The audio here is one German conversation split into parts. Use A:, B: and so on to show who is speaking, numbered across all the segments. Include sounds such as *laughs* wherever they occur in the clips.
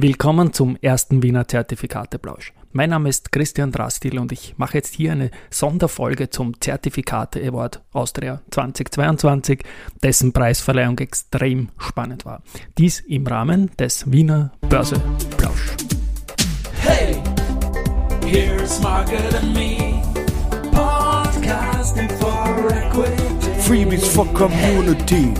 A: Willkommen zum ersten Wiener Zertifikateplausch. Mein Name ist Christian Drastil und ich mache jetzt hier eine Sonderfolge zum Zertifikate Award Austria 2022, dessen Preisverleihung extrem spannend war. Dies im Rahmen des Wiener Börseplausch. Hey, here's Margaret and me, podcasting for equity. Freebies for community.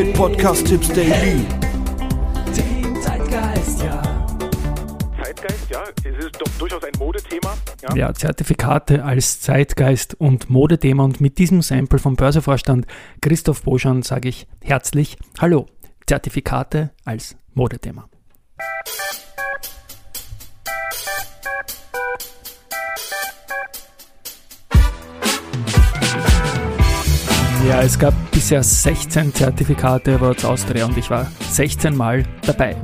B: Mit Podcast-Tipps Daily. Zeitgeist, ja. Zeitgeist, ja, es ist doch durchaus ein Modethema.
A: Ja. ja, Zertifikate als Zeitgeist und Modethema und mit diesem Sample vom Börsevorstand Christoph Boschan sage ich herzlich Hallo. Zertifikate als Modethema. Ja, es gab bisher 16 Zertifikate Awards Austria und ich war 16 Mal dabei.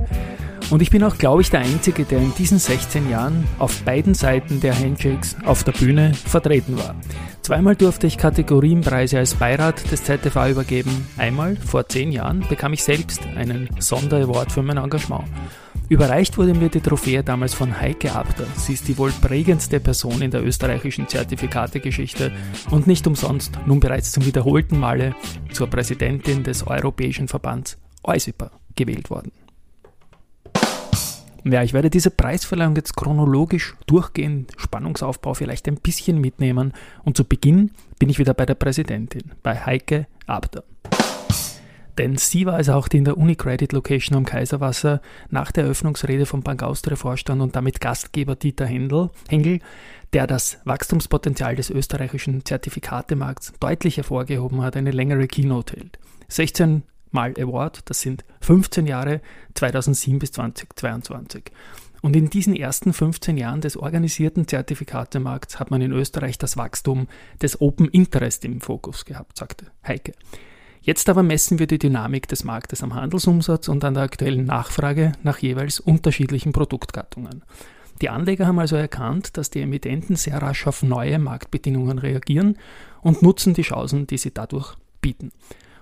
A: Und ich bin auch, glaube ich, der Einzige, der in diesen 16 Jahren auf beiden Seiten der Handshakes auf der Bühne vertreten war. Zweimal durfte ich Kategorienpreise als Beirat des ZTV übergeben. Einmal, vor 10 Jahren, bekam ich selbst einen Sonderaward für mein Engagement. Überreicht wurde mir die Trophäe damals von Heike Abter. Sie ist die wohl prägendste Person in der österreichischen Zertifikategeschichte und nicht umsonst nun bereits zum wiederholten Male zur Präsidentin des Europäischen Verbands EUSIPA gewählt worden. Ja, ich werde diese Preisverleihung jetzt chronologisch durchgehen, Spannungsaufbau vielleicht ein bisschen mitnehmen und zu Beginn bin ich wieder bei der Präsidentin, bei Heike Abter. Denn sie war es auch, die in der Unicredit Location am Kaiserwasser nach der Eröffnungsrede vom Bank Austria Vorstand und damit Gastgeber Dieter Händel, Hengel, der das Wachstumspotenzial des österreichischen Zertifikatemarkts deutlich hervorgehoben hat, eine längere Keynote hält. 16 Mal Award, das sind 15 Jahre 2007 bis 2022. Und in diesen ersten 15 Jahren des organisierten Zertifikatemarkts hat man in Österreich das Wachstum des Open Interest im Fokus gehabt, sagte Heike. Jetzt aber messen wir die Dynamik des Marktes am Handelsumsatz und an der aktuellen Nachfrage nach jeweils unterschiedlichen Produktgattungen. Die Anleger haben also erkannt, dass die Emittenten sehr rasch auf neue Marktbedingungen reagieren und nutzen die Chancen, die sie dadurch bieten.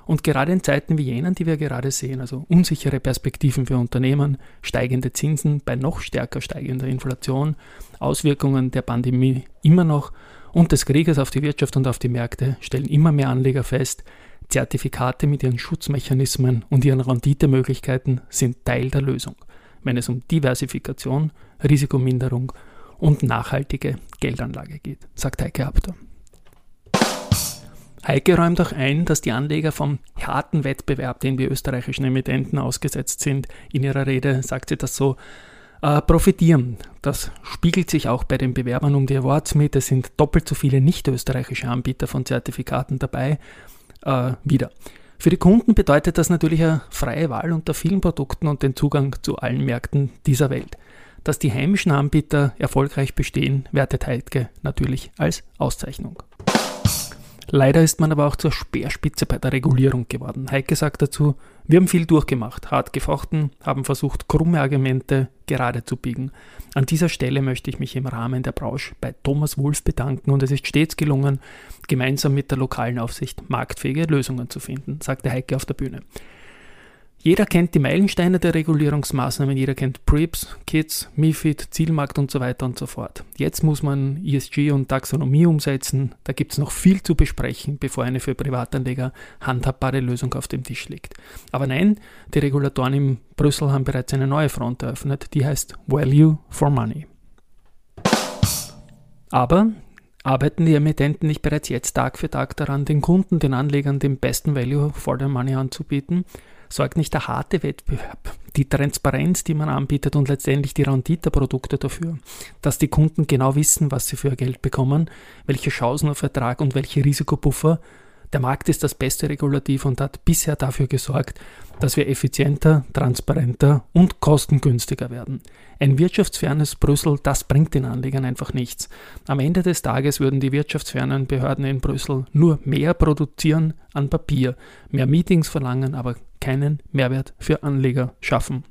A: Und gerade in Zeiten wie jenen, die wir gerade sehen, also unsichere Perspektiven für Unternehmen, steigende Zinsen bei noch stärker steigender Inflation, Auswirkungen der Pandemie immer noch und des Krieges auf die Wirtschaft und auf die Märkte, stellen immer mehr Anleger fest, Zertifikate mit ihren Schutzmechanismen und ihren Renditemöglichkeiten sind Teil der Lösung, wenn es um Diversifikation, Risikominderung und nachhaltige Geldanlage geht, sagt Heike Abter. Heike räumt auch ein, dass die Anleger vom harten Wettbewerb, den wir österreichischen Emittenten ausgesetzt sind, in ihrer Rede sagt sie das so, äh, profitieren. Das spiegelt sich auch bei den Bewerbern um die Awards mit. Es sind doppelt so viele nicht österreichische Anbieter von Zertifikaten dabei äh, wieder. Für die Kunden bedeutet das natürlich eine freie Wahl unter vielen Produkten und den Zugang zu allen Märkten dieser Welt. Dass die heimischen Anbieter erfolgreich bestehen, wertet Heidke natürlich als Auszeichnung. Leider ist man aber auch zur Speerspitze bei der Regulierung geworden. Heike sagt dazu, wir haben viel durchgemacht, hart gefochten, haben versucht, krumme Argumente gerade zu biegen. An dieser Stelle möchte ich mich im Rahmen der Branche bei Thomas Wolf bedanken und es ist stets gelungen, gemeinsam mit der lokalen Aufsicht marktfähige Lösungen zu finden, sagte Heike auf der Bühne. Jeder kennt die Meilensteine der Regulierungsmaßnahmen, jeder kennt PRIPS, KIDS, MIFID, Zielmarkt und so weiter und so fort. Jetzt muss man ESG und Taxonomie umsetzen. Da gibt es noch viel zu besprechen, bevor eine für Privatanleger handhabbare Lösung auf dem Tisch liegt. Aber nein, die Regulatoren in Brüssel haben bereits eine neue Front eröffnet, die heißt Value for Money. Aber arbeiten die Emittenten nicht bereits jetzt Tag für Tag daran, den Kunden, den Anlegern den besten Value for their Money anzubieten? Sorgt nicht der harte Wettbewerb, die Transparenz, die man anbietet und letztendlich die Renditeprodukte dafür, dass die Kunden genau wissen, was sie für Geld bekommen, welche Chancen auf Ertrag und welche Risikopuffer der Markt ist das beste Regulativ und hat bisher dafür gesorgt, dass wir effizienter, transparenter und kostengünstiger werden. Ein wirtschaftsfernes Brüssel, das bringt den Anlegern einfach nichts. Am Ende des Tages würden die wirtschaftsfernen Behörden in Brüssel nur mehr produzieren an Papier, mehr Meetings verlangen, aber keinen Mehrwert für Anleger schaffen.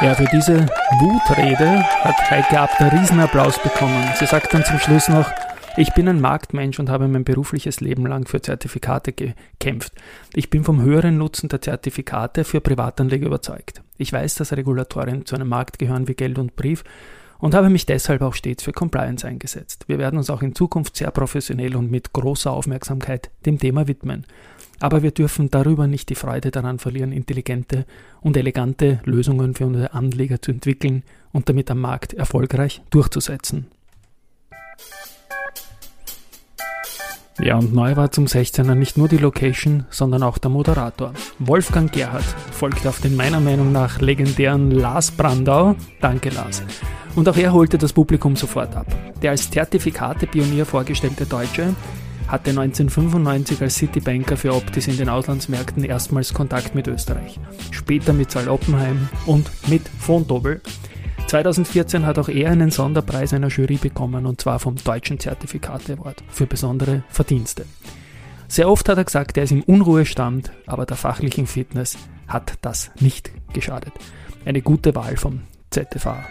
A: Ja, für diese Wutrede hat Heike Abter Riesenapplaus bekommen. Sie sagt dann zum Schluss noch, ich bin ein Marktmensch und habe mein berufliches Leben lang für Zertifikate gekämpft. Ich bin vom höheren Nutzen der Zertifikate für Privatanleger überzeugt. Ich weiß, dass Regulatorien zu einem Markt gehören wie Geld und Brief und habe mich deshalb auch stets für Compliance eingesetzt. Wir werden uns auch in Zukunft sehr professionell und mit großer Aufmerksamkeit dem Thema widmen. Aber wir dürfen darüber nicht die Freude daran verlieren, intelligente und elegante Lösungen für unsere Anleger zu entwickeln und damit am Markt erfolgreich durchzusetzen. Ja, und neu war zum 16er nicht nur die Location, sondern auch der Moderator. Wolfgang Gerhardt folgte auf den meiner Meinung nach legendären Lars Brandau. Danke, Lars. Und auch er holte das Publikum sofort ab. Der als Zertifikate-Pionier vorgestellte Deutsche hatte 1995 als Citibanker für Optis in den Auslandsmärkten erstmals Kontakt mit Österreich. Später mit Saal Oppenheim und mit Fontobel. 2014 hat auch er einen Sonderpreis einer Jury bekommen und zwar vom Deutschen Zertifikat Award für besondere Verdienste. Sehr oft hat er gesagt, er ist im Unruhestand, aber der fachlichen Fitness hat das nicht geschadet. Eine gute Wahl vom ZFA.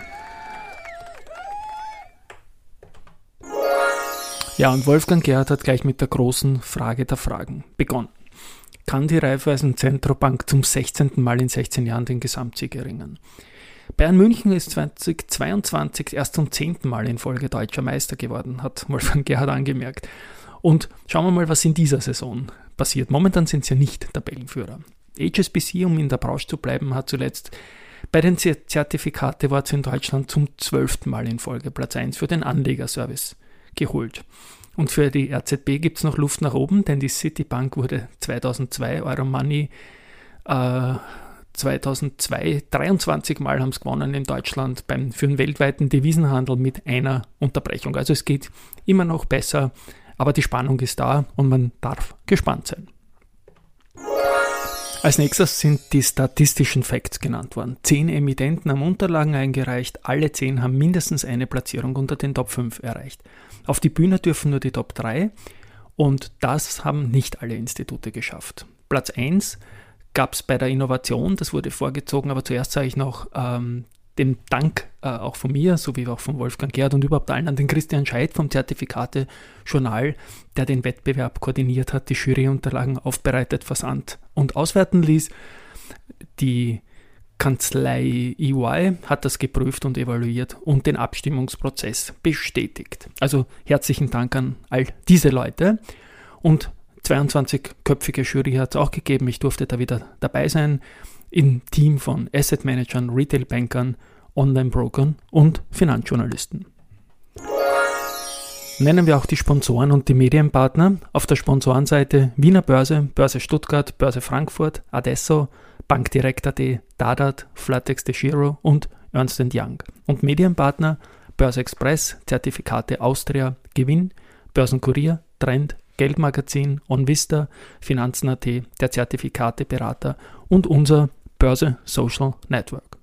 A: Ja, und Wolfgang Gerhard hat gleich mit der großen Frage der Fragen begonnen. Kann die Raiffeisen Zentrobank zum 16. Mal in 16 Jahren den Gesamtsieg erringen? Bayern München ist 2022 erst zum zehnten Mal in Folge deutscher Meister geworden, hat Wolfgang Gerhard angemerkt. Und schauen wir mal, was in dieser Saison passiert. Momentan sind sie ja nicht Tabellenführer. HSBC, um in der Branche zu bleiben, hat zuletzt bei den Zertifikate in Deutschland zum zwölften Mal in Folge Platz 1 für den Anlegerservice geholt. Und für die RZB gibt es noch Luft nach oben, denn die Citibank wurde 2002 Euromoney äh, 2002 23 Mal haben es gewonnen in Deutschland beim, für den weltweiten Devisenhandel mit einer Unterbrechung. Also es geht immer noch besser, aber die Spannung ist da und man darf gespannt sein. Als nächstes sind die statistischen Facts genannt worden. Zehn Emittenten haben Unterlagen eingereicht, alle zehn haben mindestens eine Platzierung unter den Top 5 erreicht. Auf die Bühne dürfen nur die Top 3 und das haben nicht alle Institute geschafft. Platz 1 gab es bei der Innovation, das wurde vorgezogen, aber zuerst sage ich noch ähm, den Dank äh, auch von mir, sowie auch von Wolfgang Gerd und überhaupt allen an den Christian Scheidt vom Zertifikate Journal, der den Wettbewerb koordiniert hat, die Juryunterlagen aufbereitet, versandt und auswerten ließ. Die Kanzlei EY hat das geprüft und evaluiert und den Abstimmungsprozess bestätigt. Also herzlichen Dank an all diese Leute und 22-köpfige Jury hat es auch gegeben. Ich durfte da wieder dabei sein im Team von Asset Managern, Retail Bankern, Online-Brokern und Finanzjournalisten. Nennen wir auch die Sponsoren und die Medienpartner. Auf der Sponsorenseite Wiener Börse, Börse Stuttgart, Börse Frankfurt, Adesso, Bankdirekt.at, Dadat, Flatex de Giro und Ernst Young. Und Medienpartner Börse Express, Zertifikate Austria, Gewinn, Börsenkurier, Trend, Geldmagazin, OnVista, Finanzen.at, der Zertifikateberater und unser Börse Social Network.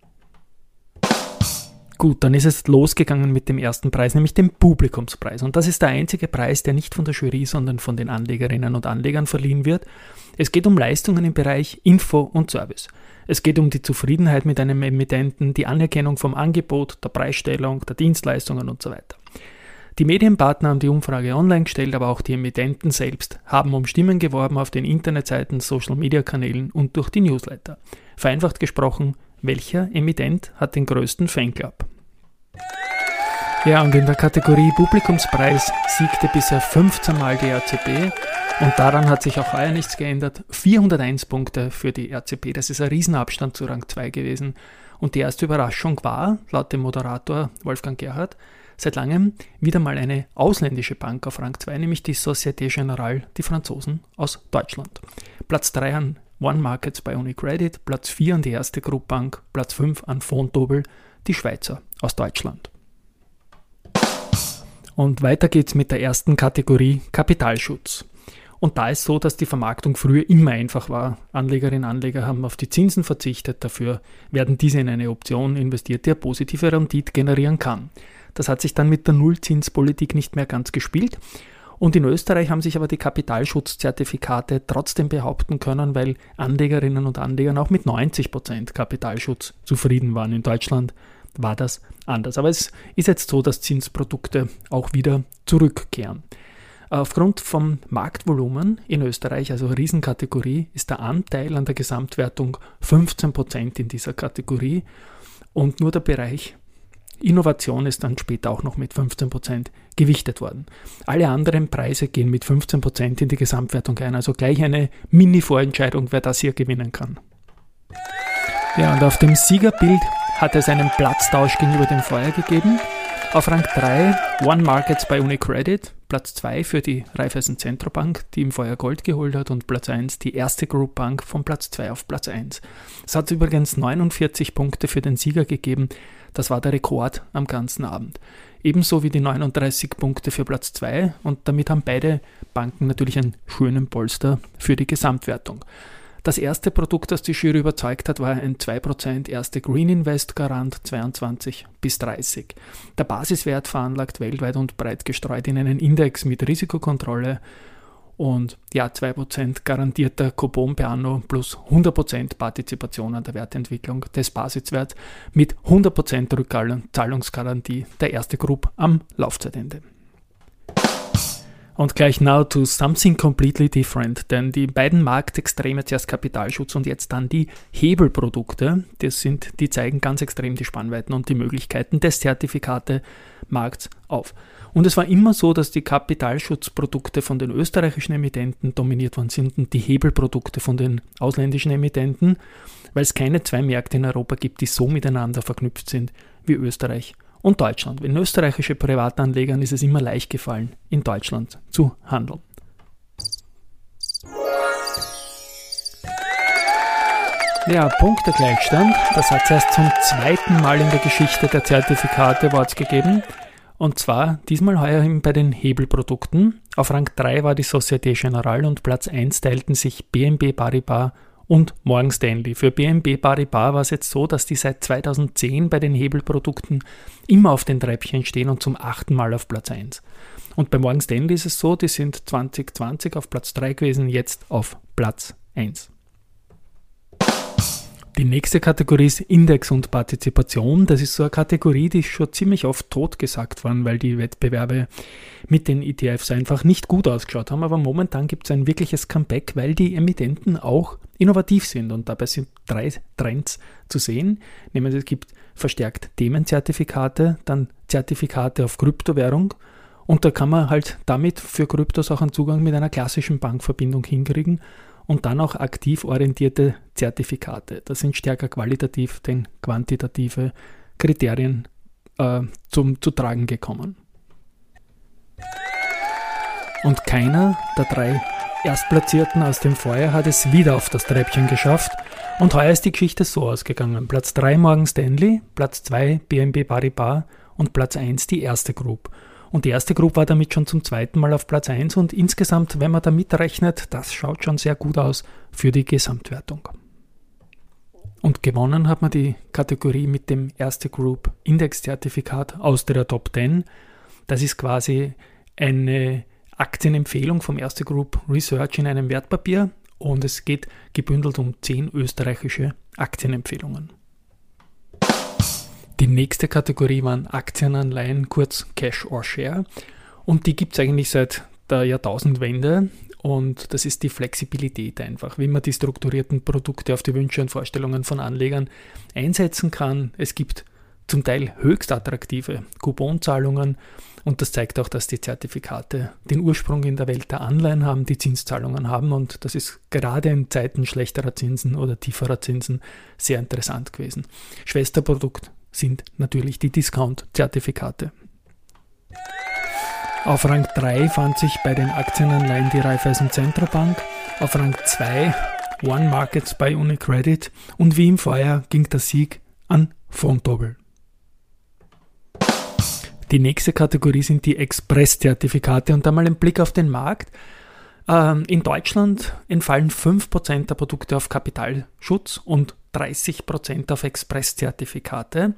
A: Gut, dann ist es losgegangen mit dem ersten Preis, nämlich dem Publikumspreis. Und das ist der einzige Preis, der nicht von der Jury, sondern von den Anlegerinnen und Anlegern verliehen wird. Es geht um Leistungen im Bereich Info und Service. Es geht um die Zufriedenheit mit einem Emittenten, die Anerkennung vom Angebot, der Preisstellung, der Dienstleistungen und so weiter. Die Medienpartner haben die Umfrage online gestellt, aber auch die Emittenten selbst haben um Stimmen geworben auf den Internetseiten, Social-Media-Kanälen und durch die Newsletter. Vereinfacht gesprochen, welcher Emittent hat den größten Fanclub? Ja, und in der Kategorie Publikumspreis siegte bisher 15 Mal die RCB und daran hat sich auch heuer nichts geändert. 401 Punkte für die RCP, das ist ein Riesenabstand zu Rang 2 gewesen. Und die erste Überraschung war, laut dem Moderator Wolfgang Gerhardt, seit langem wieder mal eine ausländische Bank auf Rang 2, nämlich die Société Générale, die Franzosen aus Deutschland. Platz 3 an One Markets bei Unicredit, Platz 4 an die erste Group Platz 5 an Fontobel, die Schweizer aus Deutschland. Und weiter geht's mit der ersten Kategorie Kapitalschutz. Und da ist so, dass die Vermarktung früher immer einfach war. Anlegerinnen und Anleger haben auf die Zinsen verzichtet, dafür werden diese in eine Option investiert, die eine positive Rendite generieren kann. Das hat sich dann mit der Nullzinspolitik nicht mehr ganz gespielt. Und in Österreich haben sich aber die Kapitalschutzzertifikate trotzdem behaupten können, weil Anlegerinnen und Anleger auch mit 90% Kapitalschutz zufrieden waren. In Deutschland war das anders. Aber es ist jetzt so, dass Zinsprodukte auch wieder zurückkehren. Aufgrund vom Marktvolumen in Österreich, also Riesenkategorie, ist der Anteil an der Gesamtwertung 15% in dieser Kategorie und nur der Bereich Innovation ist dann später auch noch mit 15% gewichtet worden. Alle anderen Preise gehen mit 15% in die Gesamtwertung ein, also gleich eine Mini-Vorentscheidung, wer das hier gewinnen kann. Ja, und auf dem Siegerbild hat es einen Platztausch gegenüber dem Vorher gegeben. Auf Rang 3 One Markets bei Unicredit, Platz 2 für die Raiffeisen Zentrobank, die im Vorjahr Gold geholt hat und Platz 1 die erste Group Bank von Platz 2 auf Platz 1. Es hat übrigens 49 Punkte für den Sieger gegeben, das war der Rekord am ganzen Abend. Ebenso wie die 39 Punkte für Platz 2 und damit haben beide Banken natürlich einen schönen Polster für die Gesamtwertung. Das erste Produkt, das die Jury überzeugt hat, war ein 2% erste Green Invest Garant 22 bis 30. Der Basiswert veranlagt weltweit und breit gestreut in einen Index mit Risikokontrolle und ja, 2% garantierter Coupon per anno plus 100% Partizipation an der Wertentwicklung des Basiswerts mit 100% Rückzahlungsgarantie der erste Group am Laufzeitende. Und gleich now to something completely different, denn die beiden Marktextreme, zuerst Kapitalschutz und jetzt dann die Hebelprodukte, das sind, die zeigen ganz extrem die Spannweiten und die Möglichkeiten des Zertifikatemarkts auf. Und es war immer so, dass die Kapitalschutzprodukte von den österreichischen Emittenten dominiert worden sind und die Hebelprodukte von den ausländischen Emittenten, weil es keine zwei Märkte in Europa gibt, die so miteinander verknüpft sind wie Österreich und Deutschland. Wenn österreichische Privatanlegern ist es immer leicht gefallen, in Deutschland zu handeln. Ja, Punktegleichstand. Das hat es erst zum zweiten Mal in der Geschichte der Zertifikate Awards gegeben. Und zwar diesmal heuer bei den Hebelprodukten. Auf Rang 3 war die Societe Generale und Platz 1 teilten sich BNB Paribas und Morgan Stanley. Für BNB Paribas war es jetzt so, dass die seit 2010 bei den Hebelprodukten immer auf den Treppchen stehen und zum achten Mal auf Platz 1. Und bei Morgan Stanley ist es so, die sind 2020 auf Platz 3 gewesen, jetzt auf Platz 1. Die nächste Kategorie ist Index und Partizipation. Das ist so eine Kategorie, die ist schon ziemlich oft totgesagt worden, weil die Wettbewerbe mit den ETFs einfach nicht gut ausgeschaut haben. Aber momentan gibt es ein wirkliches Comeback, weil die Emittenten auch innovativ sind. Und dabei sind drei Trends zu sehen. Nämlich es gibt verstärkt Themenzertifikate, dann Zertifikate auf Kryptowährung. Und da kann man halt damit für Kryptos auch einen Zugang mit einer klassischen Bankverbindung hinkriegen und dann auch aktiv orientierte Zertifikate. Das sind stärker qualitativ denn quantitative Kriterien äh, zum, zu tragen gekommen. Und keiner der drei Erstplatzierten aus dem Vorjahr hat es wieder auf das Treppchen geschafft. Und heuer ist die Geschichte so ausgegangen. Platz 3 Morgan Stanley, Platz 2 BNB Paribas und Platz 1 die erste Group. Und die erste Gruppe war damit schon zum zweiten Mal auf Platz 1 und insgesamt, wenn man da mitrechnet, das schaut schon sehr gut aus für die Gesamtwertung. Und gewonnen hat man die Kategorie mit dem erste Group Index-Zertifikat aus der Top 10. Das ist quasi eine Aktienempfehlung vom erste Group Research in einem Wertpapier und es geht gebündelt um 10 österreichische Aktienempfehlungen. Die nächste Kategorie waren Aktienanleihen, kurz Cash or Share. Und die gibt es eigentlich seit der Jahrtausendwende. Und das ist die Flexibilität einfach, wie man die strukturierten Produkte auf die Wünsche und Vorstellungen von Anlegern einsetzen kann. Es gibt zum Teil höchst attraktive Couponzahlungen und das zeigt auch, dass die Zertifikate den Ursprung in der Welt der Anleihen haben, die Zinszahlungen haben und das ist gerade in Zeiten schlechterer Zinsen oder tieferer Zinsen sehr interessant gewesen. Schwesterprodukt sind natürlich die Discount-Zertifikate. Auf Rang 3 fand sich bei den Aktienanleihen die Raiffeisen Zentrobank, auf Rang 2 One Markets bei Unicredit und wie im Vorjahr ging der Sieg an Fontobel. Die nächste Kategorie sind die Express-Zertifikate und da mal ein Blick auf den Markt. Ähm, in Deutschland entfallen 5% der Produkte auf Kapitalschutz und 30% auf Express-Zertifikate.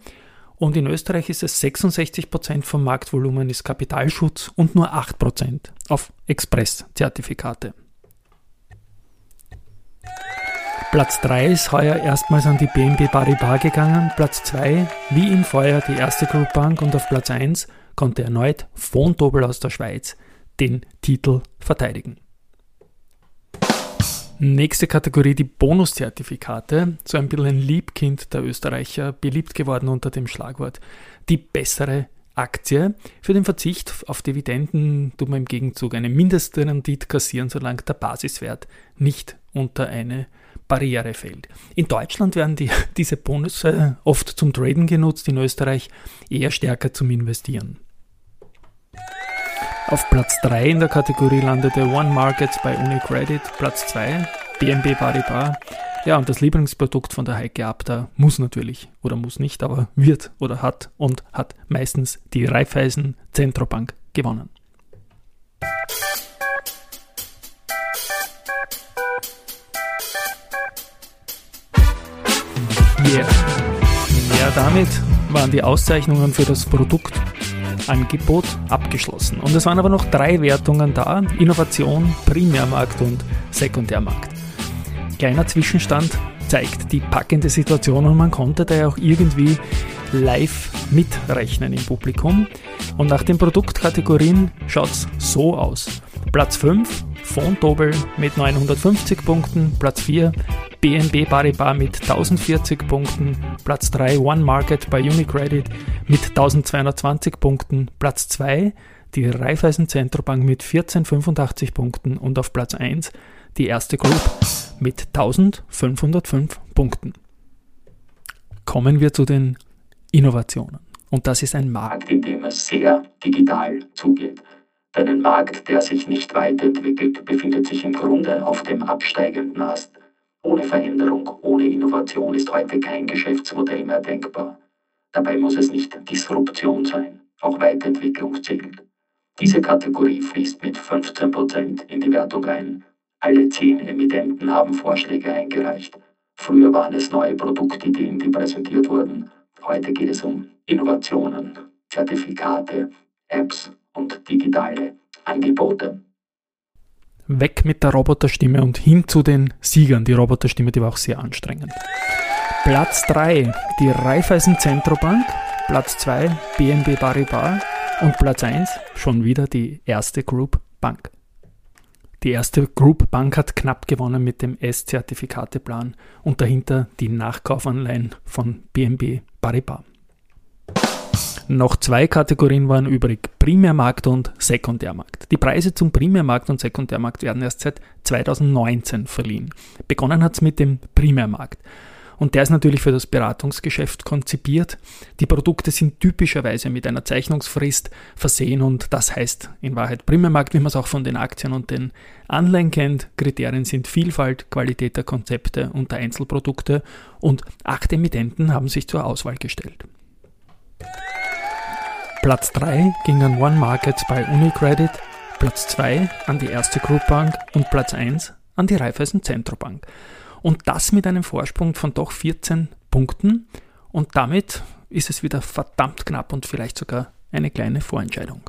A: Und in Österreich ist es 66% vom Marktvolumen ist Kapitalschutz und nur 8% auf Express-Zertifikate. Platz 3 ist heuer erstmals an die BNB Paribas gegangen, Platz 2 wie im Vorjahr die erste Group Bank und auf Platz 1 konnte erneut Fontobel aus der Schweiz den Titel verteidigen. Nächste Kategorie, die Bonuszertifikate. So ein bisschen ein Liebkind der Österreicher, beliebt geworden unter dem Schlagwort die bessere Aktie. Für den Verzicht auf Dividenden tut man im Gegenzug eine Mindestrendite kassieren, solange der Basiswert nicht unter eine Barriere fällt. In Deutschland werden die, *laughs* diese Bonus oft zum Traden genutzt, in Österreich eher stärker zum Investieren. Auf Platz 3 in der Kategorie landete One Markets bei UniCredit, Platz 2 BNB Paribas. Ja, und das Lieblingsprodukt von der Heike Abda muss natürlich oder muss nicht, aber wird oder hat und hat meistens die Raiffeisen Zentrobank gewonnen. Yeah. Ja, damit waren die Auszeichnungen für das Produkt Angebot abgeschlossen. Und es waren aber noch drei Wertungen da: Innovation, Primärmarkt und Sekundärmarkt. Kleiner Zwischenstand zeigt die packende Situation und man konnte da ja auch irgendwie live mitrechnen im Publikum. Und nach den Produktkategorien schaut es so aus. Platz 5, Fontobel mit 950 Punkten, Platz 4, BNB Paribas mit 1040 Punkten, Platz 3 One Market bei Unicredit mit 1220 Punkten, Platz 2 die Raiffeisen Zentrobank mit 1485 Punkten und auf Platz 1 die erste Group mit 1505 Punkten. Kommen wir zu den Innovationen. Und das ist ein Markt, in dem es sehr digital zugeht. Denn ein Markt, der sich nicht weiterentwickelt, befindet sich im Grunde auf dem absteigenden Ast. Ohne Veränderung, ohne Innovation ist heute kein Geschäftsmodell mehr denkbar. Dabei muss es nicht Disruption sein, auch Weiterentwicklung zählt. Diese Kategorie fließt mit 15% in die Wertung ein. Alle zehn Emittenten haben Vorschläge eingereicht. Früher waren es neue Produktideen, die präsentiert wurden. Heute geht es um Innovationen, Zertifikate, Apps und digitale Angebote weg mit der Roboterstimme und hin zu den Siegern. Die Roboterstimme, die war auch sehr anstrengend. Platz 3, die Raiffeisen Zentrobank. Platz 2, BNB Paribas. Und Platz 1, schon wieder die erste Group Bank. Die erste Group Bank hat knapp gewonnen mit dem S-Zertifikateplan und dahinter die Nachkaufanleihen von BNB Paribas. Noch zwei Kategorien waren übrig, Primärmarkt und Sekundärmarkt. Die Preise zum Primärmarkt und Sekundärmarkt werden erst seit 2019 verliehen. Begonnen hat es mit dem Primärmarkt. Und der ist natürlich für das Beratungsgeschäft konzipiert. Die Produkte sind typischerweise mit einer Zeichnungsfrist versehen und das heißt in Wahrheit Primärmarkt, wie man es auch von den Aktien und den Anleihen kennt. Kriterien sind Vielfalt, Qualität der Konzepte und der Einzelprodukte und acht Emittenten haben sich zur Auswahl gestellt. Platz 3 ging an One Markets bei UniCredit, Platz 2 an die erste Group Bank und Platz 1 an die Raiffeisen Zentrobank. Und das mit einem Vorsprung von doch 14 Punkten. Und damit ist es wieder verdammt knapp und vielleicht sogar eine kleine Vorentscheidung.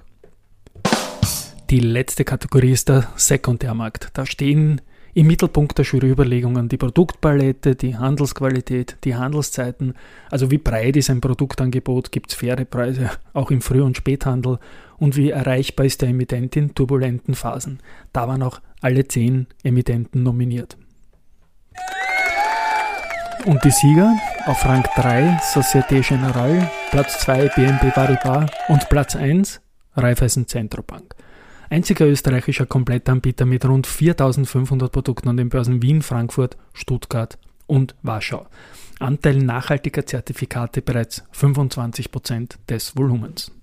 A: Die letzte Kategorie ist der Sekundärmarkt. Da stehen im Mittelpunkt der Juryüberlegungen die Produktpalette, die Handelsqualität, die Handelszeiten, also wie breit ist ein Produktangebot, gibt es faire Preise, auch im Früh- und Späthandel und wie erreichbar ist der Emittent in turbulenten Phasen. Da waren auch alle zehn Emittenten nominiert. Und die Sieger auf Rang 3 Societe Generale, Platz 2 BNP Paribas und Platz 1 Raiffeisen Zentrobank. Einziger österreichischer Komplettanbieter mit rund 4500 Produkten an den Börsen Wien, Frankfurt, Stuttgart und Warschau. Anteil nachhaltiger Zertifikate bereits 25% des Volumens.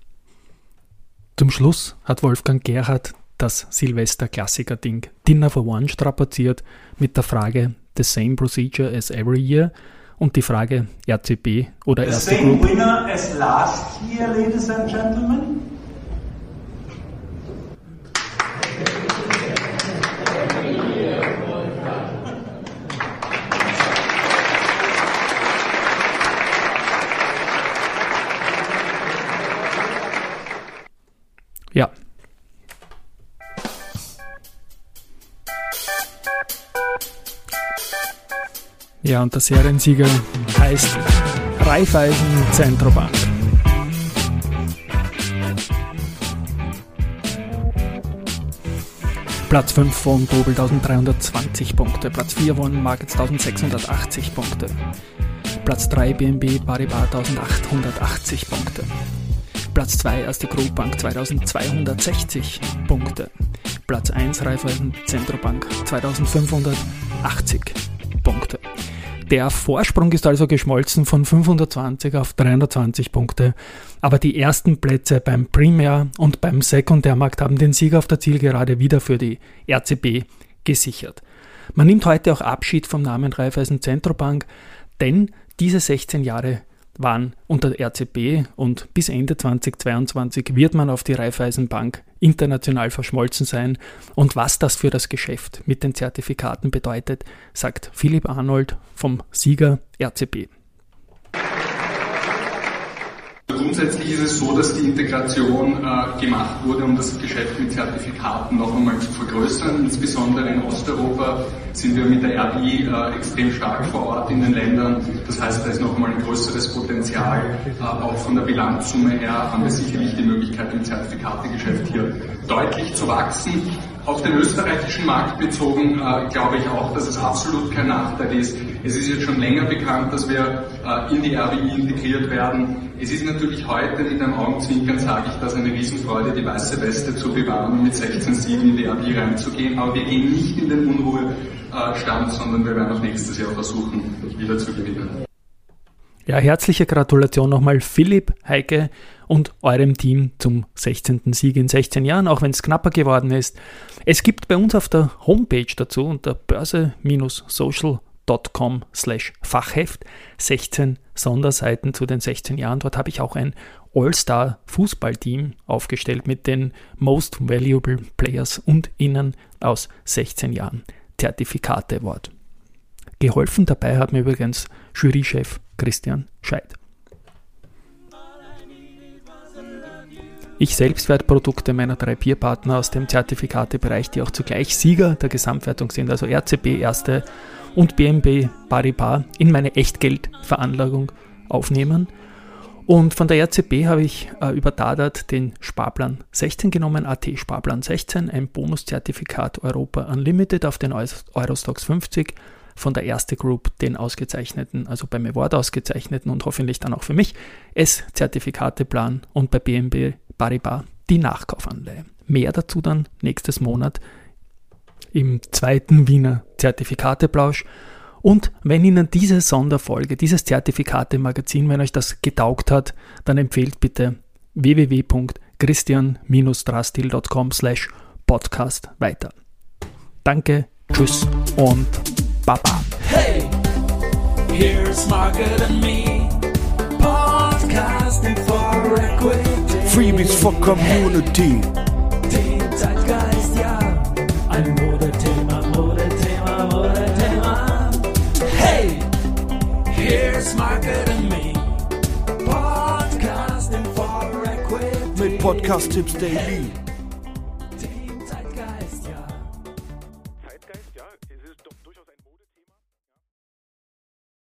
A: Zum Schluss hat Wolfgang Gerhard das Silvester-Klassiker-Ding Dinner for One strapaziert mit der Frage The same procedure as every year und die Frage RCB oder The erste same Group. winner as last year, ladies and gentlemen. Ja, und der Seriensieger heißt Raiffeisen Zentrobank. Platz 5 von Dobel 1320 Punkte, Platz 4 von Markets 1680 Punkte, Platz 3 BNB Paribas 1880 Punkte, Platz 2 Erste Groupbank 2260 Punkte, Platz 1 Raiffeisen Zentrobank 2580 Punkte. Der Vorsprung ist also geschmolzen von 520 auf 320 Punkte. Aber die ersten Plätze beim Primär- und beim Sekundärmarkt haben den Sieg auf der Zielgerade wieder für die RCB gesichert. Man nimmt heute auch Abschied vom Namen Raiffeisen Zentrobank, denn diese 16 Jahre waren unter RCB und bis Ende 2022 wird man auf die Raiffeisenbank international verschmolzen sein. Und was das für das Geschäft mit den Zertifikaten bedeutet, sagt Philipp Arnold vom Sieger RCB.
C: Grundsätzlich ist es so, dass die Integration äh, gemacht wurde, um das Geschäft mit Zertifikaten noch einmal zu vergrößern. Insbesondere in Osteuropa sind wir mit der RBI äh, extrem stark vor Ort in den Ländern. Das heißt, da ist noch einmal ein größeres Potenzial. Äh, auch von der Bilanzsumme her haben wir sicherlich die Möglichkeit, im Zertifikategeschäft hier deutlich zu wachsen. Auf den österreichischen Markt bezogen äh, glaube ich auch, dass es absolut kein Nachteil ist. Es ist jetzt schon länger bekannt, dass wir äh, in die RWI integriert werden. Es ist natürlich heute mit einem Augenzwinkern, sage ich das, eine Riesenfreude, die weiße Weste zu bewahren und mit 16 Siegen in die RWI reinzugehen. Aber wir gehen nicht in den Unruhestand, sondern wir werden auch nächstes Jahr versuchen, wieder zu gewinnen.
A: Ja, herzliche Gratulation nochmal Philipp, Heike und eurem Team zum 16. Sieg in 16 Jahren, auch wenn es knapper geworden ist. Es gibt bei uns auf der Homepage dazu unter börse-social.com slash Fachheft 16 Sonderseiten zu den 16 Jahren. Dort habe ich auch ein All-Star Fußballteam aufgestellt mit den Most Valuable Players und Innen aus 16 Jahren. Zertifikate Award. Geholfen dabei hat mir übrigens Jurychef Christian Scheid. Ich selbst werde Produkte meiner drei Peerpartner aus dem Zertifikatebereich, die auch zugleich Sieger der Gesamtwertung sind, also RCB Erste und BMB Paribas, in meine Echtgeldveranlagung aufnehmen. Und von der RCB habe ich äh, über Dadat den Sparplan 16 genommen, AT Sparplan 16, ein Bonuszertifikat Europa Unlimited auf den Eurostox 50 von der Erste Group den ausgezeichneten, also beim Award ausgezeichneten und hoffentlich dann auch für mich, S-Zertifikateplan und bei BNB Paribas die Nachkaufanleihe. Mehr dazu dann nächstes Monat im zweiten Wiener Zertifikateplausch. Und wenn Ihnen diese Sonderfolge, dieses Zertifikate-Magazin, wenn euch das getaugt hat, dann empfehlt bitte www.christian-drastil.com slash podcast weiter. Danke, tschüss und Hey, here's Margaret and me, podcasting for equity. Freebies for community. Den Zeitgeist, ja, ein Modethema, Modethema, Modethema. Hey, here's Margaret and me, podcasting for equity. Mit Podcast-Tipps daily.